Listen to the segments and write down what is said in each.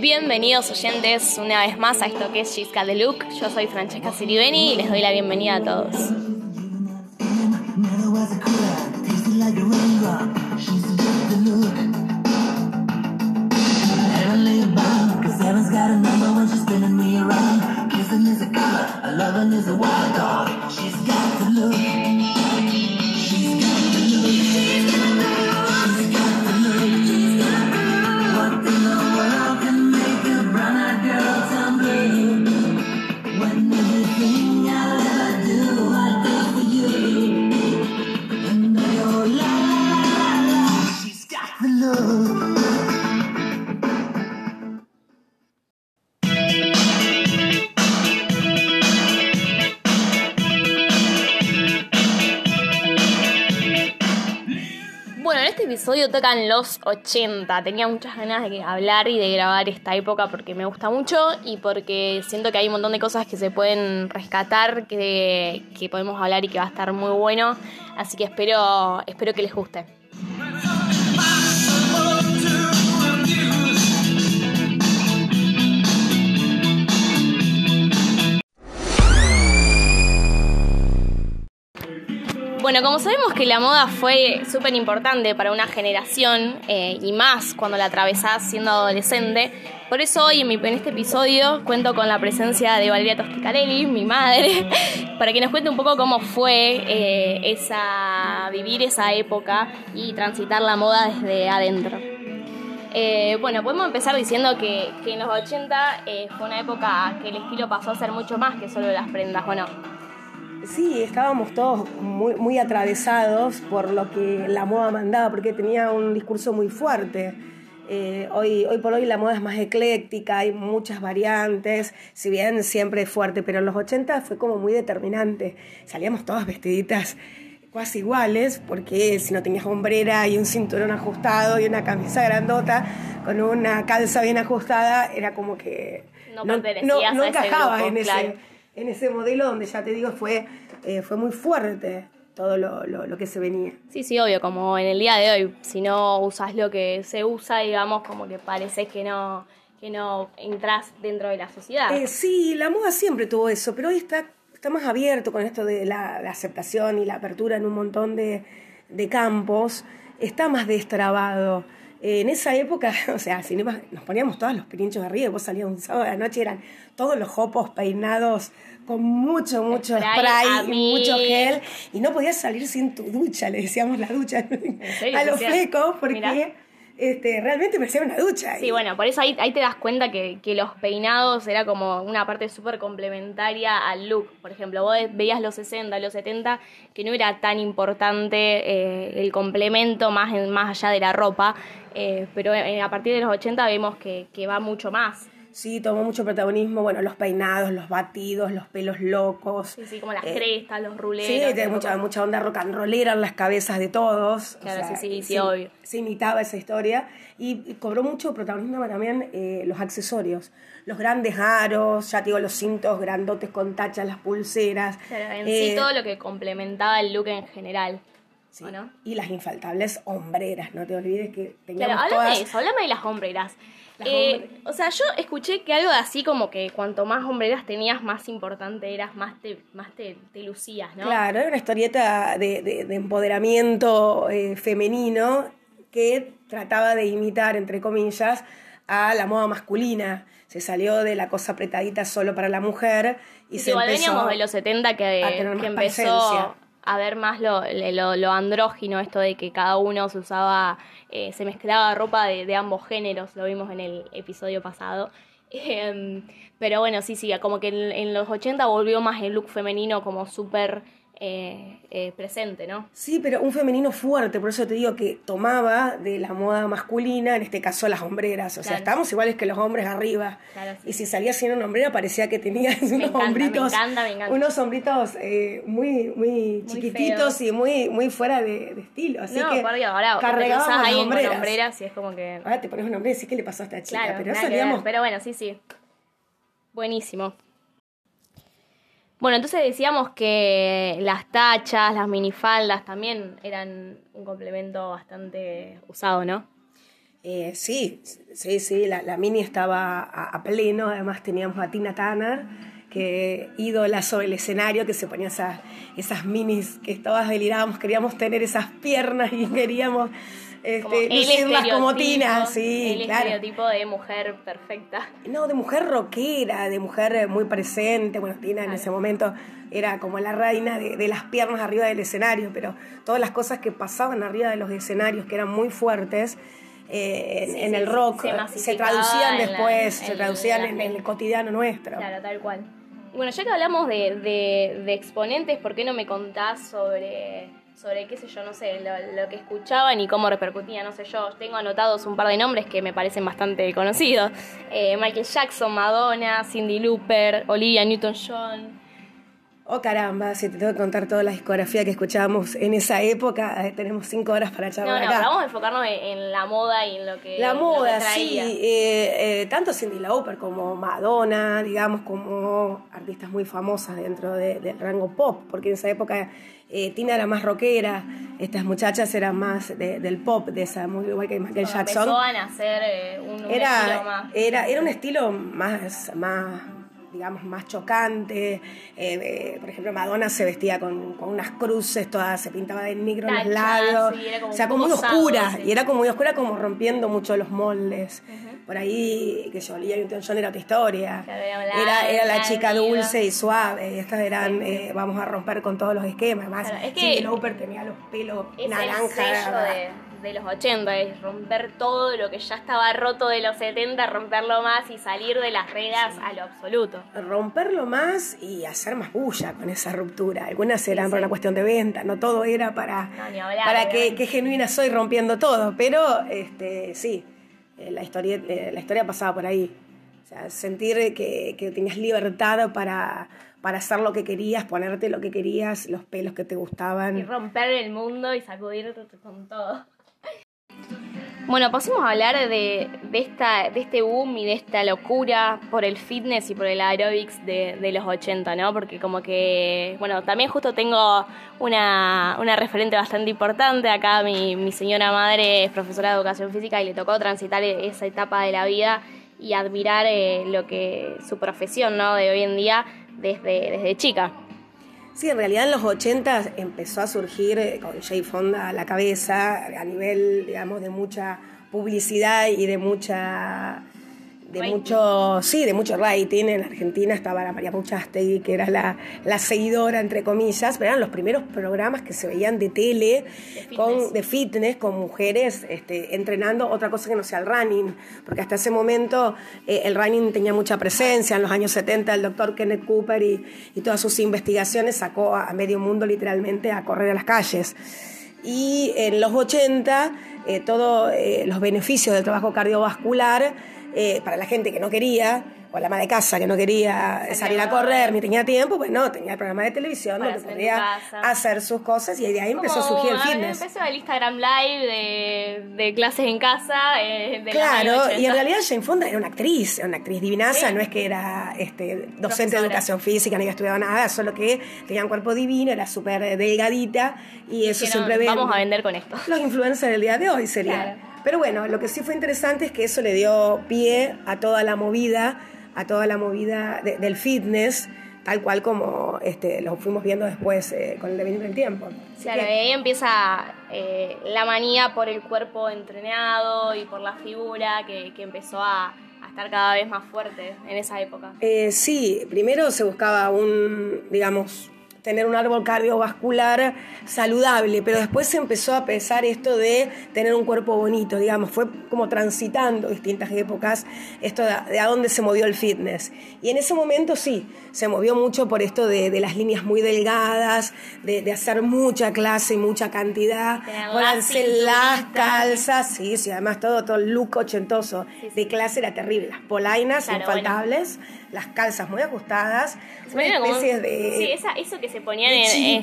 Bienvenidos oyentes una vez más a esto que es Chisca de Look. Yo soy Francesca Siribeni y les doy la bienvenida a todos. Episodio tocan los 80. Tenía muchas ganas de hablar y de grabar esta época porque me gusta mucho y porque siento que hay un montón de cosas que se pueden rescatar, que, que podemos hablar y que va a estar muy bueno. Así que espero, espero que les guste. Bueno, como sabemos que la moda fue súper importante para una generación eh, y más cuando la atravesás siendo adolescente, por eso hoy en, mi, en este episodio cuento con la presencia de Valeria Tosticalelli, mi madre, para que nos cuente un poco cómo fue eh, esa, vivir esa época y transitar la moda desde adentro. Eh, bueno, podemos empezar diciendo que, que en los 80 eh, fue una época que el estilo pasó a ser mucho más que solo las prendas, bueno. Sí, estábamos todos muy, muy atravesados por lo que la moda mandaba, porque tenía un discurso muy fuerte. Eh, hoy, hoy por hoy la moda es más ecléctica, hay muchas variantes, si bien siempre es fuerte, pero en los 80 fue como muy determinante. Salíamos todas vestiditas casi iguales, porque si no tenías hombrera y un cinturón ajustado y una camisa grandota con una calza bien ajustada, era como que No no, no ese encajabas en, ese, claro. En ese modelo donde ya te digo fue, eh, fue muy fuerte todo lo, lo, lo que se venía. Sí, sí, obvio, como en el día de hoy, si no usas lo que se usa, digamos, como que parece que no, que no entras dentro de la sociedad. Eh, sí, la moda siempre tuvo eso, pero hoy está, está más abierto con esto de la, la aceptación y la apertura en un montón de, de campos, está más destrabado. Eh, en esa época, o sea, nos poníamos todos los pirinchos de arriba, y vos salías un sábado de la noche, eran todos los jopos peinados con mucho, mucho Spray spray, mucho gel, y no podías salir sin tu ducha, le decíamos la ducha serio? a los flecos, porque Mirá. este, realmente parecía una ducha. Sí, bueno, por eso ahí, ahí te das cuenta que, que los peinados era como una parte súper complementaria al look. Por ejemplo, vos veías los 60, los 70, que no era tan importante eh, el complemento más, en- más allá de la ropa, eh, pero eh, a partir de los 80 vemos que, que va mucho más. Sí, tomó mucho protagonismo, bueno, los peinados, los batidos, los pelos locos. Sí, sí, como las Eh, crestas, los ruleros. Sí, poco- mucha, mucha onda rock and rollera en las cabezas de todos. o Claro, sea, sí, sí, sí, se- obvio. Se imitaba esa historia y, y cobró mucho protagonismo también eh, los accesorios. Los grandes aros, ya te digo, los cintos grandotes con tachas, las pulseras. Claro, en eh, sí todo lo que complementaba el look en general. Sí. ¿o no? Y las infaltables hombreras, no te olvides que teníamos Claro, háblame todas... de eso, háblame de las hombreras. Las Eh, hombreras. o sea, yo escuché que algo así como que cuanto más hombreras tenías, más importante eras, más te, más te, te lucías, ¿no? Claro, era una historieta de, de- de empoderamiento eh, femenino que trataba de imitar, entre comillas, a la moda masculina. Se salió de la cosa apretadita solo para la mujer y Sí, se igual empezó veníamos de los 70 que, que empezó presencia. A ver más lo, lo, andrógino, esto de que cada uno se usaba, eh, se mezclaba ropa de, de ambos géneros, lo vimos en el episodio pasado. Em, pero bueno, sí, sí, como que en, en los 80 volvió más el look femenino como súper eh, eh, presente, ¿no? Sí, pero un femenino fuerte, por eso te digo que tomaba de la moda masculina, en este caso las hombreras, o sea, estábamos iguales que los hombres arriba. Y si salía sin una hombrera parecía que tenía unos hombritos, unos hombritos eh, muy, muy, chiquititos y muy, muy fuera de, estilo. Así no, que por Dios, ahora cargábamos ahí hombreras. hombreras y es como que... Ahora te pones una hombrera y decís, ¿qué le pasó a esta chica? pero salíamos... Pero bueno, sí, sí. Buenísimo. Bueno, entonces decíamos que las tachas, las minifaldas también eran un complemento bastante usado, ¿no? Eh, sí, sí, sí, la, mini estaba a, pleno, además teníamos a Tina Turner, que ídola sobre el escenario, que se ponía esas, esas minis que todas delirábamos, queríamos tener esas piernas y queríamos este, más como Tina, sí, el estereotipo de mujer perfecta. No, de mujer rockera, de mujer eh, muy presente. Bueno, Tina en ese momento era como la reina de, las piernas arriba del escenario, pero todas las cosas que pasaban arriba de los escenarios, que eran muy fuertes, eh, en, el rock, se, traducían después, se traducían en, el cotidiano nuestro. Claro, tal cual. Bueno, ya que hablamos de, de exponentes, ¿por qué no me contás sobre sobre qué sé yo, no sé, lo, que escuchaban y cómo repercutía, no sé yo. Tengo anotados un par de nombres que me parecen bastante conocidos. Eh, Michael Jackson, Madonna, Cindy Looper, Olivia Newton-John. Oh caramba, si te tengo que contar toda la discografía que escuchábamos en esa época, eh, tenemos cinco horas para charlar. No, no, vamos a enfocarnos en, la moda y en lo que. La moda, sí. Eh, tanto Cindy Lauper como Madonna, digamos, como artistas muy famosas dentro del rango pop, porque en esa época eh, Tina era más rockera, estas muchachas eran más del pop, de esa, muy igual que Michael Jackson. Empezó a nacer eh, un, era, estilo más. Era, era un estilo más, más digamos, más chocante. Eh, por ejemplo, Madonna se vestía con, unas cruces, todas se pintaba de negro en los lados. o sea, como muy oscura. Y era como muy oscura, como rompiendo mucho los moldes por ahí, que yo, Olivia Newton-John era otra historia. Era, era la chica dulce y suave. Estas eran, eh, vamos a romper con todos los esquemas. Más, es que Lauper tenía los pelos naranja. De, los 80, es romper todo lo que ya estaba roto de los 70, romperlo más y salir de las reglas a lo absoluto. Romperlo más y hacer más bulla con esa ruptura. Algunas eran por una cuestión de venta, no todo era para, para que, que genuina soy rompiendo todo, pero este sí eh, la, historia, eh, la historia pasaba por ahí. O sea, sentir que, que tenías libertad para, para hacer lo que querías, ponerte lo que querías, los pelos que te gustaban. Y romper el mundo y sacudir con todo. Bueno, pasemos a hablar de, de, esta, de este boom y de esta locura por el fitness y por el aerobics de, de los 80, ¿no? Porque como que, bueno, también justo tengo una, una referente bastante importante. Acá mi, mi señora madre es profesora de educación física y le tocó transitar esa etapa de la vida y admirar eh, lo que su profesión, ¿no? De hoy en día desde, desde chica. Sí, en realidad en los 80 empezó a surgir eh, con Jay Fonda a la cabeza a nivel, digamos, de mucha publicidad y de mucha de mucho, sí, de mucho rating. En Argentina estaba la María Puchastegui, que era la, la, seguidora, entre comillas, pero eran los primeros programas que se veían de tele, de con, de fitness, con mujeres este, entrenando otra cosa que no sea el running, porque hasta ese momento eh, el running tenía mucha presencia. En los años 70 el doctor Kenneth Cooper y, y todas sus investigaciones sacó a, medio mundo literalmente a correr a las calles. Y en los 80, eh, todos eh, los beneficios del trabajo cardiovascular eh, para la gente que no quería, o la ama de casa que no quería salir a correr ni tenía tiempo, pues no, tenía el programa de televisión donde podía hacer sus cosas y de ahí empezó a surgir el fitness. Empezó el Instagram Live de, de clases en casa. Eh, claro, y en realidad Jane Fonda era una actriz, era una actriz divinaza, no es que era este, docente de educación física, ni había estudiado nada, solo que tenía un cuerpo divino, era súper delgadita y eso siempre Vamos a vender con esto. Los influencers del día de hoy serían. Pero bueno, lo que sí fue interesante es que eso le dio pie a toda la movida, a toda la movida del fitness, tal cual como este, lo fuimos viendo después eh, con el devenir del tiempo. claro, ahí empieza eh, la manía por el cuerpo entrenado y por la figura que, empezó a, estar cada vez más fuerte en esa época. Eh, sí, primero se buscaba un, digamos, tener un árbol cardiovascular saludable, pero después se empezó a pesar esto de tener un cuerpo bonito, digamos, fue como transitando distintas épocas esto de, a dónde se movió el fitness. Y en ese momento sí, se movió mucho por esto de, las líneas muy delgadas, de, hacer mucha clase y mucha cantidad, ponerse las calzas, sí, sí, además todo, todo el look ochentoso de clase era terrible, las polainas infaltables las calzas muy ajustadas, una especie de... Sí, esa, eso que se ponían en...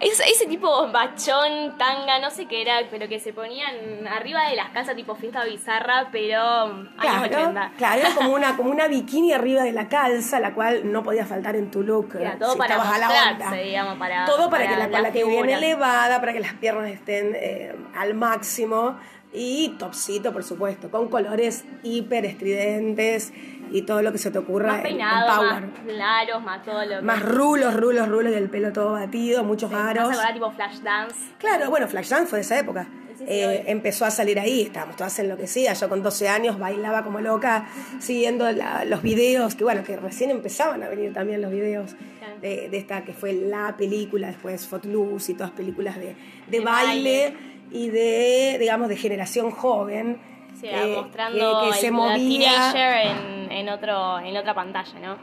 ese tipo bachón, tanga, no sé qué era, pero que se ponían arriba de las calzas tipo fiesta bizarra, pero claro, Claro, como una, como una bikini arriba de la calza, la cual no podía faltar en tu look. todo para a la digamos, para... Todo para, que la, la que viene elevada, para que las piernas estén eh, al máximo y topcito, por supuesto, con colores hiper estridentes y todo lo que se te ocurra más peinado, Más claros, más todo lo Más rulos, rulos, rulos del pelo todo batido, muchos aros. ¿Vas tipo Flash Dance? Claro, bueno, Flash Dance fue de esa época. Eh, empezó a salir ahí, estábamos todas enloquecidas. Yo con 12 años bailaba como loca, siguiendo los videos, que bueno, que recién empezaban a venir también los videos de, esta que fue la película, después Footloose y todas películas de, de, baile y de, digamos, de generación joven. Sí, eh, mostrando que, se movía en, en, otro, en otra pantalla, ¿no?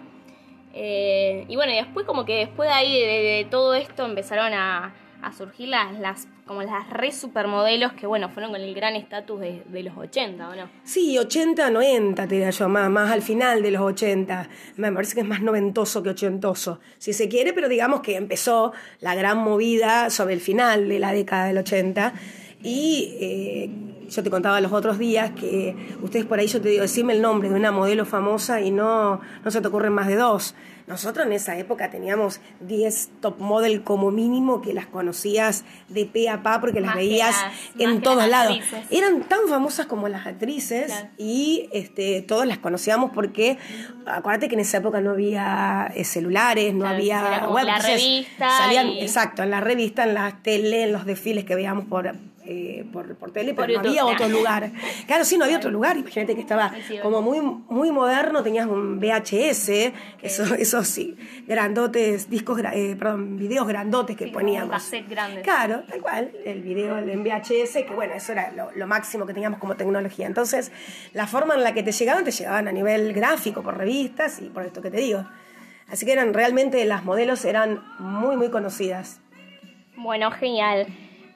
Eh, y bueno, y después como que después de ahí, de, todo esto, empezaron a, a, surgir las, como las re supermodelos que, bueno, fueron con el gran estatus de, de, los 80, ¿o no? Sí, 80, 90, te diría yo, más, más al final de los 80. Me parece que es más noventoso que ochentoso, si se quiere, pero digamos que empezó la gran movida sobre el final de la década del 80 y eh, yo te contaba los otros días que ustedes por ahí yo te digo, decime el nombre de una modelo famosa y no, no se te ocurren más de dos. Nosotros en esa época teníamos 10 top model como mínimo que las conocías de pe a pa porque las veías en todos lados. Eran tan famosas como las actrices y este, todos las conocíamos porque acuérdate que en esa época no había eh, celulares, no había web. La revista salían, exacto, en la revista, en la tele, en los desfiles que veíamos por eh, por, por tele, pero no había otro lugar. Claro, sí, no había otro lugar. Imagínate que estaba como muy, muy moderno, tenías un VHS, eso, eso sí, grandotes, discos, eh, perdón, videos grandotes que poníamos. Claro, tal cual, el video en VHS, que bueno, eso era lo, máximo que teníamos como tecnología. Entonces, la forma en la que te llegaban, te llegaban a nivel gráfico, por revistas y por esto que te digo. Así que eran realmente las modelos eran muy, muy conocidas. Bueno, genial.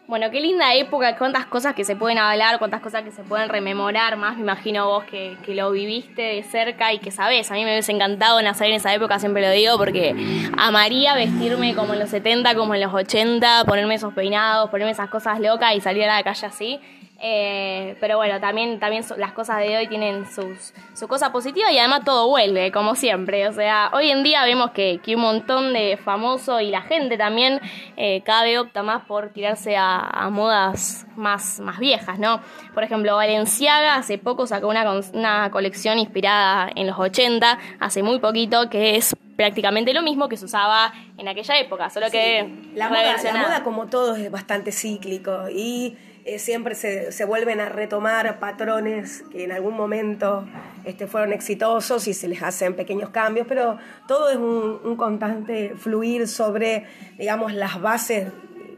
Bueno, qué linda época, cuántas cosas que se pueden hablar, cuántas cosas que se pueden rememorar, más me imagino vos que, lo viviste de cerca y que sabés, a mí me hubiese encantado nacer en esa época, siempre lo digo, porque amaría vestirme como en los 70, como en los 80, ponerme esos peinados, ponerme esas cosas locas y salir a la calle así. Eh, pero bueno, también, también las cosas de hoy tienen sus, su cosa positiva y además todo vuelve, como siempre. O sea, hoy en día vemos que, que un montón de famosos y la gente también eh, cada vez opta más por tirarse a, modas más, más viejas, ¿no? Por ejemplo, Valenciaga hace poco sacó una, una colección inspirada en los 80, hace muy poquito, que es prácticamente lo mismo que se usaba en aquella época, solo que la moda, la moda como todo es bastante cíclico y eh, siempre se, se, vuelven a retomar patrones que en algún momento este, fueron exitosos y se les hacen pequeños cambios, pero todo es un, constante fluir sobre, digamos, las bases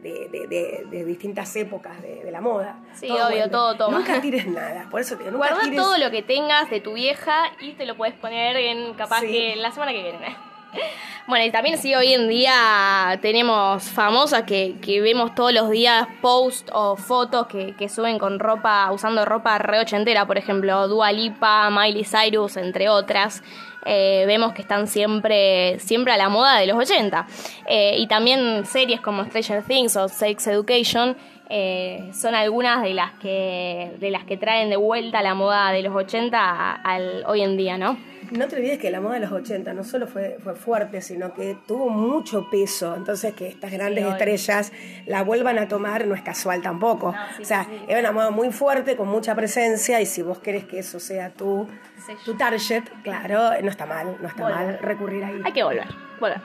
de, de, distintas épocas de, la moda. Sí, obvio, todo, todo. Nunca tires nada, por eso te digo, Guarda todo lo que tengas de tu vieja y te lo puedes poner en capaz que la semana que viene. Bueno, y también sí, hoy en día tenemos famosas que, vemos todos los días posts o fotos que, suben con ropa, usando ropa re ochentera, por ejemplo, Dua Lipa, Miley Cyrus, entre otras. Eh, vemos que están siempre, siempre a la moda de los 80. Eh, y también series como Stranger Things o Sex Education eh, son algunas de las que de las que traen de vuelta la moda de los 80 al hoy en día, ¿no? No te olvides que la moda de los 80 no solo fue, fue fuerte, sino que tuvo mucho peso. Entonces, que estas grandes estrellas la vuelvan a tomar no es casual tampoco. o sea, era una moda muy fuerte, con mucha presencia, y si vos querés que eso sea tu, tu target, claro, no está mal, no está mal recurrir ahí. Hay que volver, volver.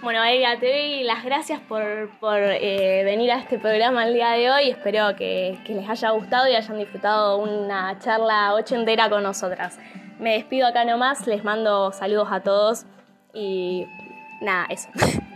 Bueno, Eva, te doy las gracias por, por eh, venir a este programa el día de hoy. Espero que, que les haya gustado y hayan disfrutado una charla ochentera con nosotras. Me despido acá nomás, les mando saludos a todos y Nada, eso.